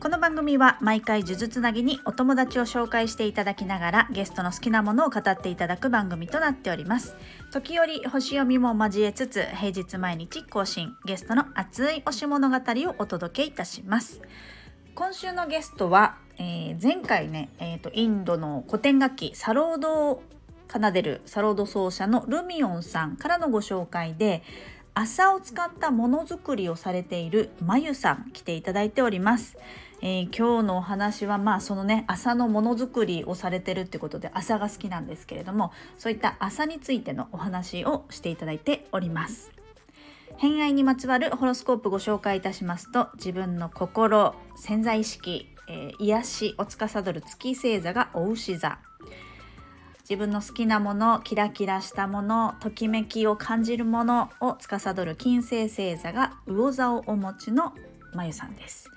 この番組は毎回呪術つなぎにお友達を紹介していただきながらゲストの好きなものを語っていただく番組となっております時折星読みも交えつつ平日毎日更新ゲストの熱い推し物語をお届けいたします今週のゲストは、えー、前回ね、えーと、インドの古典楽器サロードを奏でるサロード奏者のルミオンさんからのご紹介で麻を使ったものづくりをされているまゆさん来ていただいております。えー、今日のお話はまあそのね麻のものづくりをされてるってことで麻が好きなんですけれどもそういった麻についてのお話をしていただいております。偏愛にまつわるホロスコープご紹介いたしますと自分の心潜在意識、えー、癒しを司る月星座がお牛座自分の好きなものキラキラしたものときめきを感じるものを司る金星星座が魚座をお持ちのまゆさんです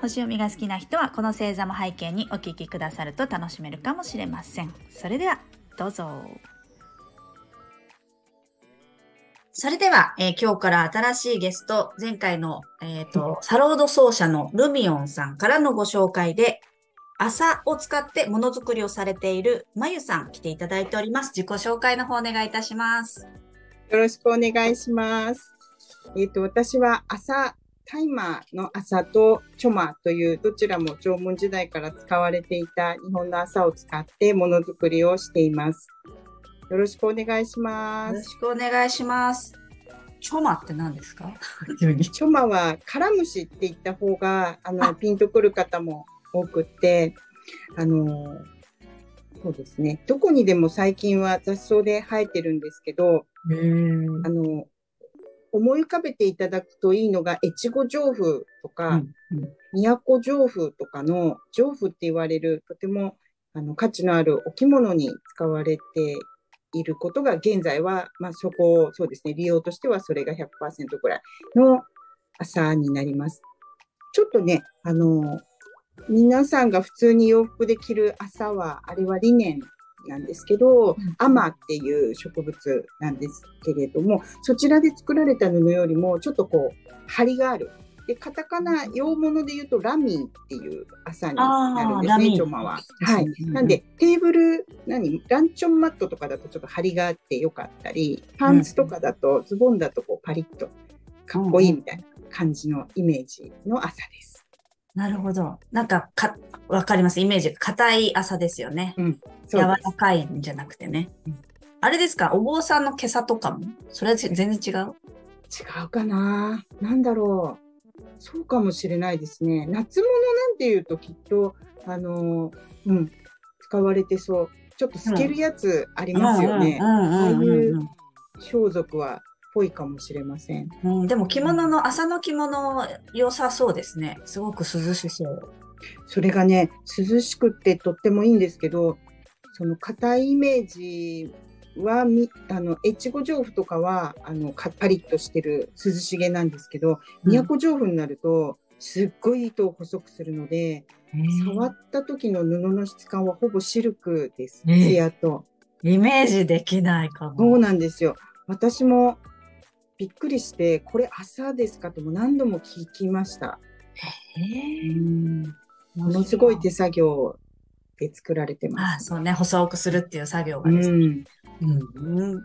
星読みが好きな人はこの星座も背景にお聞きくださると楽しめるかもしれませんそれではどうぞそれでは、えー、今日から新しいゲスト、前回の、えーと、サロード奏者のルミオンさんからのご紹介で、朝を使ってものづくりをされているまゆさん来ていただいております。自己紹介の方お願いいたします。よろしくお願いします。えっ、ー、と、私は朝、タイマーの朝とチョマというどちらも縄文時代から使われていた日本の朝を使ってものづくりをしています。よろしくお願いします。よろしくお願いします。チョマって何ですか？チョマはカラムシって言った方があのピンとくる方も多くって、あの、そうですね。どこにでも最近は雑草で生えてるんですけど、あの、思い浮かべていただくといいのが、越後上風とか、都上風とかの上風って言われる、とてもあの価値のあるお着物に使われていることが、現在は、まあ、そこ、そうですね、利用としてはそれが100%ぐらいの朝になります。ちょっとね、あの、皆さんが普通に洋服で着る朝は、あれはリネンなんですけど、アマっていう植物なんですけれども、そちらで作られた布よりも、ちょっとこう、張りがある。で、カタカナ、洋物で言うとラミーっていう朝になるんですね、チョマは。はい。なんで、テーブル、何ランチョンマットとかだとちょっと張りがあってよかったり、パンツとかだと、ズボンだとこうパリッとかっこいいみたいな感じのイメージの朝です。なるほど。なんか、か、わかります。イメージ。硬い朝ですよね。うん。柔らかいんじゃなくてね。うん、あれですか？お坊さんの今朝とかも？それは全然違う？違うかななんだろう。そうかもしれないですね。夏物なんていうときっと、あのうん、使われてそう。ちょっと透けるやつありますよね。ああいう装束はぽいかもしれません。うん、でも着物の、朝の着物良さそうですね。すごく涼しそう。それがね、涼しくってとってもいいんですけど、その硬いイメージはみあの越後上布とかはあのパリッとしてる涼しげなんですけど、都上布になるとすっごい糸を細くするので、触った時の布の質感はほぼシルクです。ツヤと。イメージできないかも。そうなんですよ。私もびっくりして、これ朝ですかとも何度も聞きました。へものすごい手作業で作られてます。あそうね、細くするっていう作業がですね。うん、うん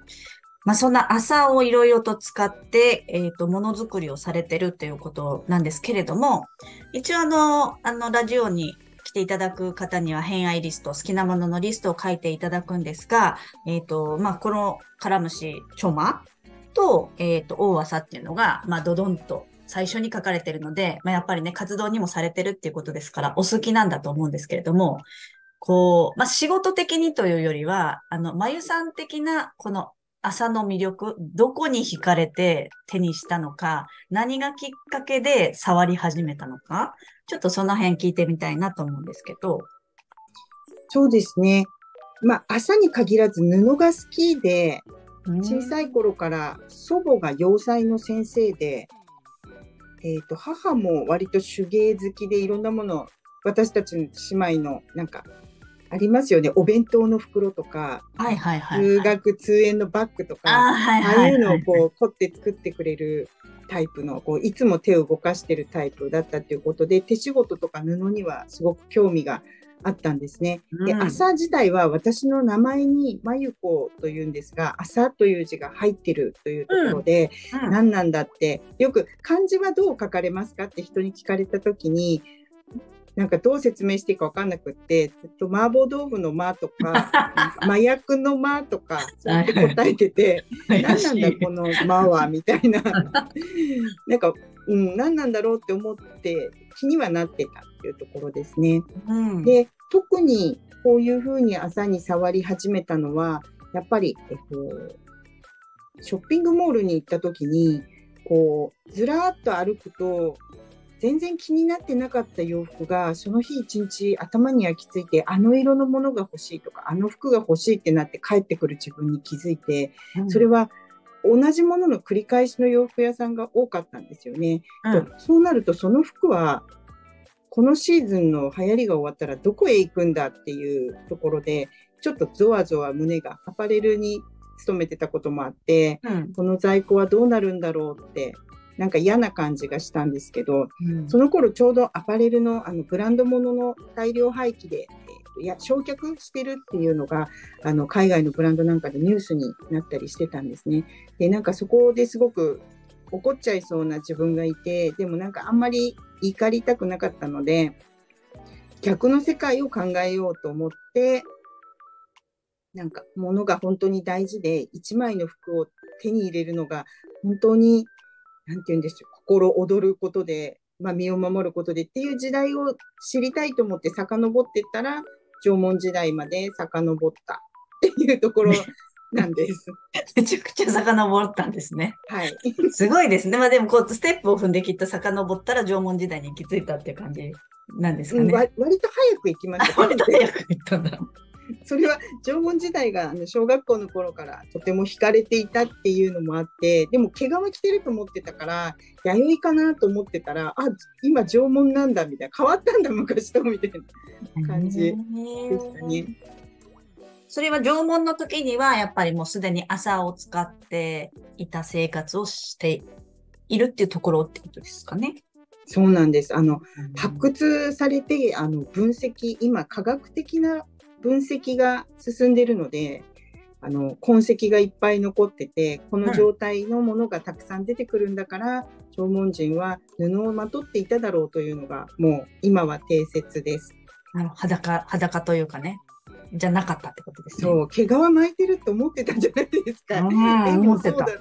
まあ、そんな朝をいろいろと使って、えっ、ー、と、ものづくりをされてるっていうことなんですけれども、一応あの、あの、ラジオに来ていただく方には偏愛リスト、好きなもののリストを書いていただくんですが、えっ、ー、と、まあ、このカラムシ、チョマと、えっ、ー、と、大朝っていうのが、まあ、ドドンと最初に書かれてるので、まあ、やっぱりね、活動にもされてるっていうことですから、お好きなんだと思うんですけれども、こう、まあ、仕事的にというよりは、あの、まゆさん的な、この朝の魅力、どこに惹かれて手にしたのか、何がきっかけで触り始めたのか、ちょっとその辺聞いてみたいなと思うんですけど。そうですね。まあ、朝に限らず布が好きで、小さい頃から祖母が洋裁の先生で、えっ、と、母も割と手芸好きでいろんなもの、私たち姉妹のなんか、ありますよね。お弁当の袋とか、はいはいはい、通学通園のバッグとか、あ,、はいはいああいうのをこう凝って作ってくれるタイプのこういつも手を動かしてるタイプだったということで手仕事とか布にはすごく興味があったんですね。で、うん。朝自体は私の名前にまゆこというんですが、朝という字が入ってるというところで、うん。何なんだって、よく漢字はどう書かれますかって人に聞かれたときに、なんかどう説明していいか分かんなくって、ずっと麻婆豆腐の間とか、麻薬の間とか、そうやって答えてて、何なんだこの間はみたいな、なんか、うん、何なんだろうって思って気にはなってたっていうところですね。うん、で、特にこういうふうに朝に触り始めたのは、やっぱり、えっと、ショッピングモールに行った時に、こう、ずらーっと歩くと、全然気になってなかった洋服が、その日一日頭に焼き付いて、あの色のものが欲しいとか、あの服が欲しいってなって帰ってくる自分に気づいて、それは同じものの繰り返しの洋服屋さんが多かったんですよね。うん。とそうなるとその服はこのシーズンの流行りが終わったらどこへ行くんだっていうところでちょっとゾワゾワ胸がアパレルに勤めてたこともあってうん。この在庫はどうなるんだろうってなんか嫌な感じがしたんですけどうんその頃ちょうどアパレルのあのブランド物の大量廃棄で、えーといや焼却してるっていうのがあの海外のブランドなんかでニュースになったりしてたんですね。でなんかそこですごく怒っちゃいそうな自分がいてでもなんかあんまり怒りたくなかったので逆の世界を考えようと思ってなんか物が本当に大事で一枚の服を手に入れるのが本当になんて言うんでしょう心躍ることで、まあ、身を守ることでっていう時代を知りたいと思って遡ってったら縄文時代まで遡ったっていうところなんです。めちゃくちゃ遡ったんですね。はい。すごいですね。まあでもこうステップを踏んできっと遡ったら縄文時代に行き着いたっていう感じなんですかね。うんわ割と早く行きました。割と早く行ったんだ。それは縄文時代があの小学校の頃からとても惹かれていたっていうのもあってでも毛皮着てると思ってたから弥生かなと思ってたらあ今縄文なんだみたいな変わったんだ昔とみたいな感じでしたね。それは縄文の時にはやっぱりもうすでに朝を使っていた生活をしているっていうところってことですかね。そうなんですあの発掘されてあの分析今科学的な分析が進んでるのであの痕跡がいっぱい残っててこの状態のものがたくさん出てくるんだから、縄文人は布をまとっていただろうというのがもう今は定説です。あの裸、裸というかね、じゃなかったってことですね。そう毛皮巻いてると思ってたじゃないですか。うんで思ってたもそうだっ。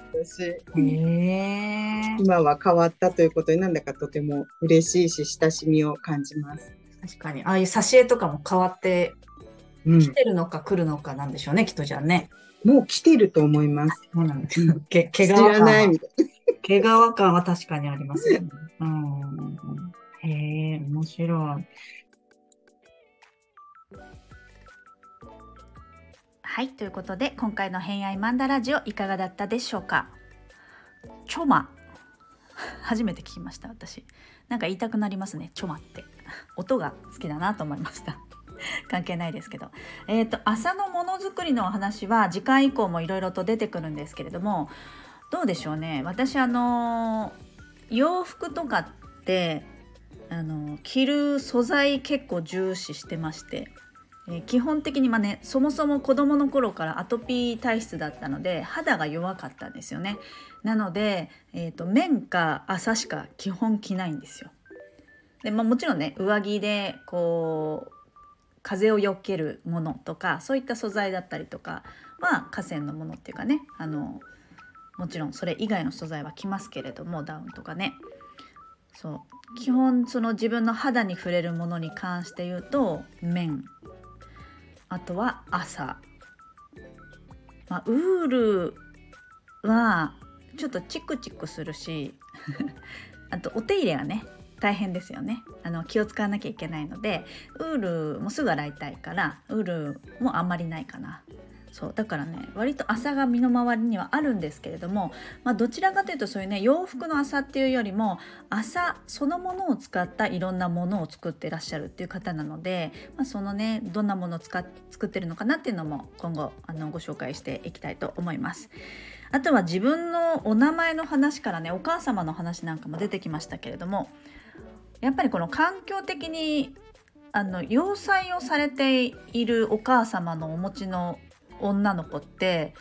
今は変わったということになんだかとても嬉しいし親しみを感じます。確かに。ああいう挿絵とかも変わってうん来てるのか来るのかなんでしょうね、きっとじゃあね。もう来てると思います。そうなんです。け 毛皮知らない感みたいな。毛皮感は確かにありますよね。うん。へえ、面白い。はい、ということで今回の偏愛マンダラジオいかがだったでしょうか？チョマ初めて聞きました私なんか言いたくなりますねチョマって音が好きだなと思いました 関係ないですけど。えっ、と朝のものづくりのお話は次回以降もいろいろと出てくるんですけれどもどうでしょうね。私あの洋服とかってあの着る素材結構重視してましてえー基本的にまあねそもそも子供の頃からアトピー体質だったので肌が弱かったんですよね。なので、えー、と綿か朝しか基本着ないんですよ。で、まあ、もちろんね上着でこう風をよけるものとかそういった素材だったりとかは河川のものっていうかねあのもちろんそれ以外の素材は着ますけれどもダウンとかね。そう。基本その自分の肌に触れるものに関して言うと綿。あとは朝、まあ、ウールはちょっとチクチクするし あとお手入れがね大変ですよねあの気を使わなきゃいけないのでウールもすぐ洗いたいからウールもあんまりないかなそうだからね割と麻が身の回りにはあるんですけれども、まあ、どちらかというとそういうね洋服の麻っていうよりも麻そのものを使ったいろんなものを作ってらっしゃるっていう方なので、まあ、そのねどんなものを使っ作ってるのかなっていうのも今後あのご紹介していきたいと思います。あとは自分のお名前の話からねお母様の話なんかも出てきましたけれどもやっぱりこの環境的にあの洋裁をされているお母様のお持ちの女の子って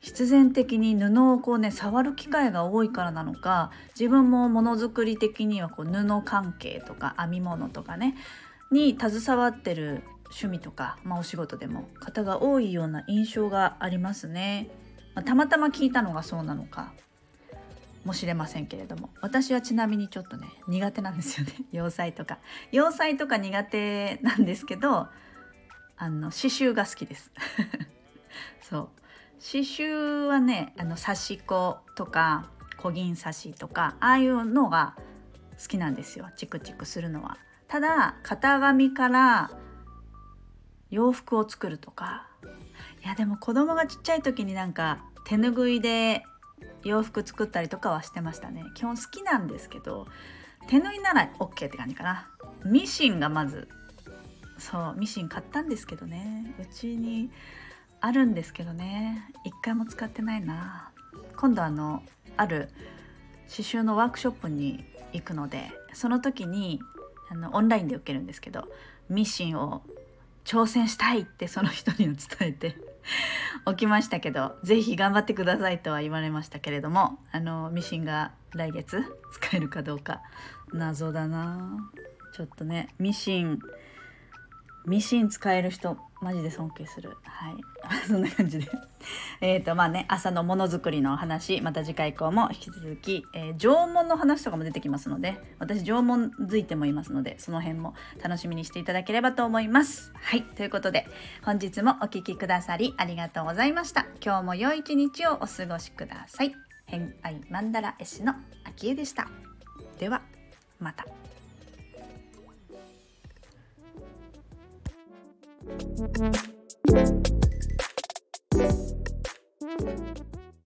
必然的に布をこうね触る機会が多いからなのか自分もものづくり的にはこう布関係とか編み物とかねに携わってる趣味とか、まあ、お仕事でも方が多いような印象がありますね。まあ、たまたま聞いたのがそうなのかもしれませんけれども私はちなみにちょっとね苦手なんですよね。洋裁とか。洋裁とか苦手なんですけどあの刺繍が好きです。そう。刺繍はねあの刺し子とか小銀刺しとかああいうのが好きなんですよ。チクチクするのは。ただ型紙から洋服を作るとか。いやでも子供がちっちゃい時になんか手ぬぐいで洋服作ったりとかはしてましたね。基本好きなんですけど手縫いなら OK って感じかな。ミシンがまずそうミシン買ったんですけどね。うちにあるんですけどね。一回も使ってないな。今度あのある刺繍のワークショップに行くのでその時にあのオンラインで受けるんですけどミシンを挑戦したいってその人に伝えて起きましたけど是非頑張ってくださいとは言われましたけれどもあのミシンが来月使えるかどうか謎だな。ちょっとねミシンミシン使える人マジで尊敬する。はい。そんな感じで。えっとまあね朝のものづくりの話また次回以降も引き続き、えー、縄文の話とかも出てきますので私縄文づいてもいますのでその辺も楽しみにしていただければと思います。はい。ということで本日もお聴きくださりありがとうございました。今日も良い一日をお過ごしください。偏愛マンダラ絵師の秋江でした。ではまた。